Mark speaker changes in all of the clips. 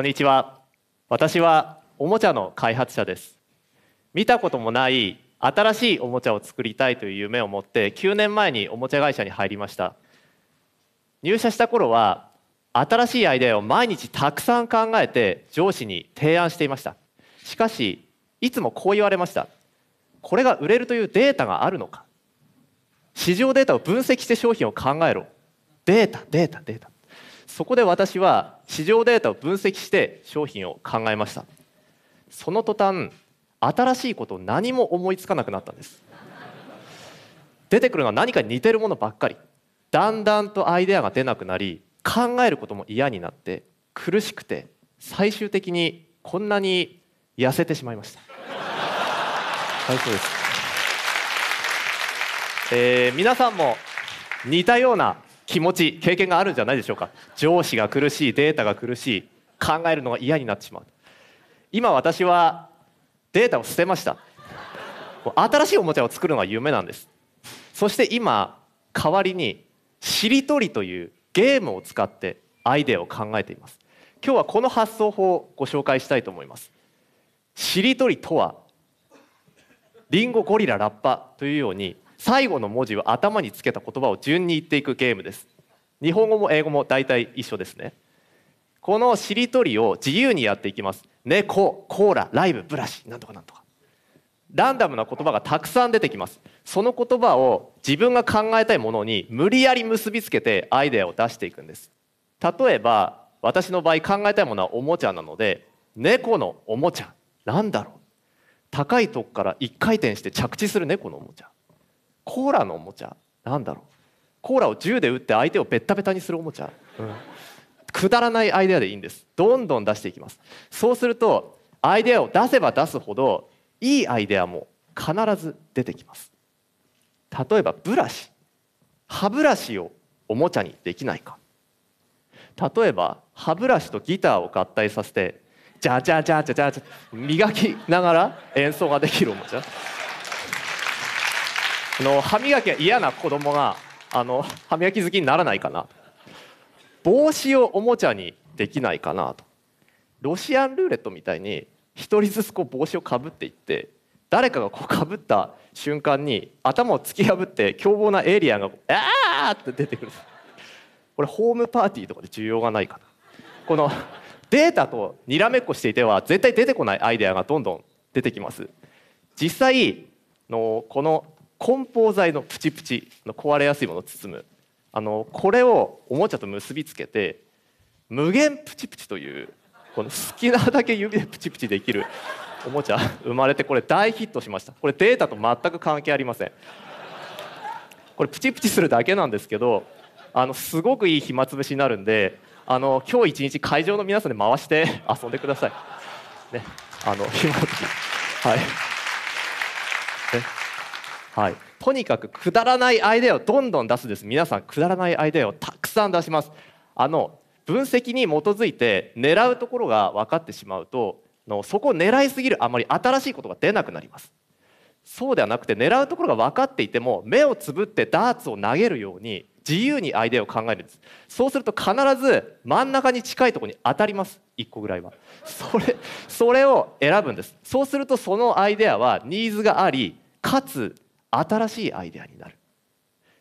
Speaker 1: こんにちは。私はおもちゃの開発者です。見たこともない新しいおもちゃを作りたいという夢を持って9年前におもちゃ会社に入りました。入社した頃は新しいアイデアを毎日たくさん考えて上司に提案していました。しかしいつもこう言われました。これが売れるというデータがあるのか。市場データを分析して商品を考えろ。データデータデータ。そこで私は市場データを分析して商品を考えました。その途端新しいことを何も思いつかなくなったんです。出てくるのは何か似てるものばっかり。だんだんとアイデアが出なくなり考えることも嫌になって苦しくて最終的にこんなに痩せてしまいました。はいそうです、えー、皆さんも似たような気持ち経験があるんじゃないでしょうか。上司が苦しいデータが苦しい考えるのが嫌になってしまう。今私はデータを捨てました。新しいおもちゃを作るのが夢なんです。そして今代わりにしりとりというゲームを使ってアイデアを考えています。今日はこの発想法をご紹介したいと思います。しりとりとはリンゴゴリララッパというように最後の文字を頭につけた言葉を順に言っていくゲームです。日本語も英語も大体一緒ですね。このしりとりを自由にやっていきます。猫コーラライブブラシなんとかなんとか。ランダムな言葉がたくさん出てきます。その言葉を自分が考えたいものに無理やり結びつけてアイデアを出していくんです。例えば私の場合考えたいものはおもちゃなので猫のおもちゃ。なんだろう。高いとこから一回転して着地する猫のおもちゃ。コーラのおもちゃ？なんだろう？コーラを銃で撃って相手をベッタベタにするおもちゃ、うん、くだらないアイデアでいいんです。どんどん出していきます。そうするとアイデアを出せば出すほどいいアイデアも必ず出てきます。例えばブラシ。歯ブラシをおもちゃにできないか。例えば歯ブラシとギターを合体させてジャジャジャジャジャジャ磨きながら演奏ができるおもちゃ。あの歯磨きが嫌な子供があの歯磨き好きにならないかな。帽子をおもちゃにできないかなと。ロシアンルーレットみたいに一人ずつこう帽子をかぶっていって誰かがこうかぶった瞬間に頭を突き破って凶暴なエイリアンが「あー!」って出てくる。これホームパーティーとかで需要がないかな。このデータとにらめっこしていては絶対出てこないアイデアがどんどん出てきます。実際のこの梱包材のプチプチの壊れやすいものを包むあのこれをおもちゃと結びつけて無限プチプチというこの好きなだけ指でプチプチできるおもちゃ生まれてこれ大ヒットしましたこれデータと全く関係ありませんこれプチプチするだけなんですけどあのすごくいい暇つぶしになるんであの今日一日会場の皆さんで回して遊んでくださいねあの暇つぶしはいねはい、とにかくくだらないアイデアをどんどん出すです。皆さんくだらないアイデアをたくさん出します。あの分析に基づいて狙うところが分かってしまうとのそこを狙いすぎるあまり新しいことが出なくなります。そうではなくて狙うところが分かっていても目をつぶってダーツを投げるように自由にアイデアを考えるんです。そうすると必ず真ん中に近いところに当たります。1個ぐらいは。それそれを選ぶんです。そうするとそのアイデアはニーズがありかつ新しいアイデアになる。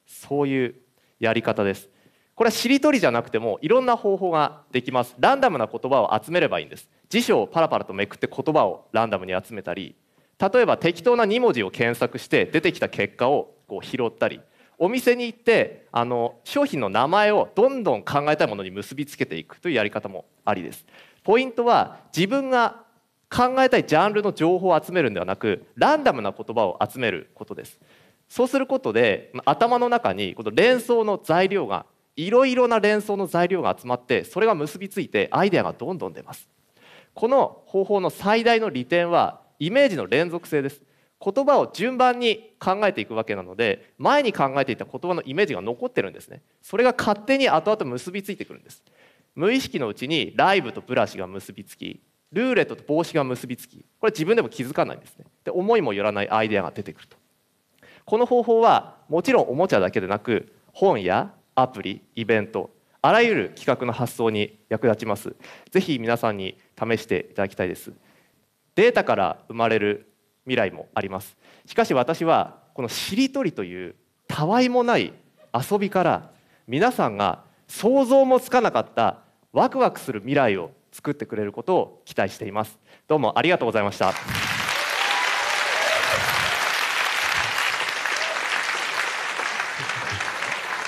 Speaker 1: そういうやり方です。これはしりとりじゃなくてもいろんな方法ができます。ランダムな言葉を集めればいいんです。辞書をパラパラとめくって言葉をランダムに集めたり例えば適当な2文字を検索して出てきた結果をこう拾ったりお店に行ってあの商品の名前をどんどん考えたいものに結びつけていくというやり方もありです。ポイントは自分が考えたいジャンルの情報を集めるんではなくランダムな言葉を集めることです。そうすることで頭の中にこの連想の材料がいろいろな連想の材料が集まってそれが結びついてアイデアがどんどん出ます。この方法の最大の利点はイメージの連続性です。言葉を順番に考えていくわけなので前に考えていた言葉のイメージが残ってるんですね。それが勝手に後々結びついてくるんです。無意識のうちにライブとブラシが結びつきルーレットと帽子が結びつきこれ自分でも気づかないんですね。で思いもよらないアイデアが出てくると。この方法はもちろんおもちゃだけでなく本やアプリイベントあらゆる企画の発想に役立ちます。ぜひ皆さんに試していただきたいです。データから生まれる未来もあります。しかし私はこのしりとりというたわいもない遊びから皆さんが想像もつかなかったワクワクする未来を作ってくれることを期待しています。どうもありがとうございました。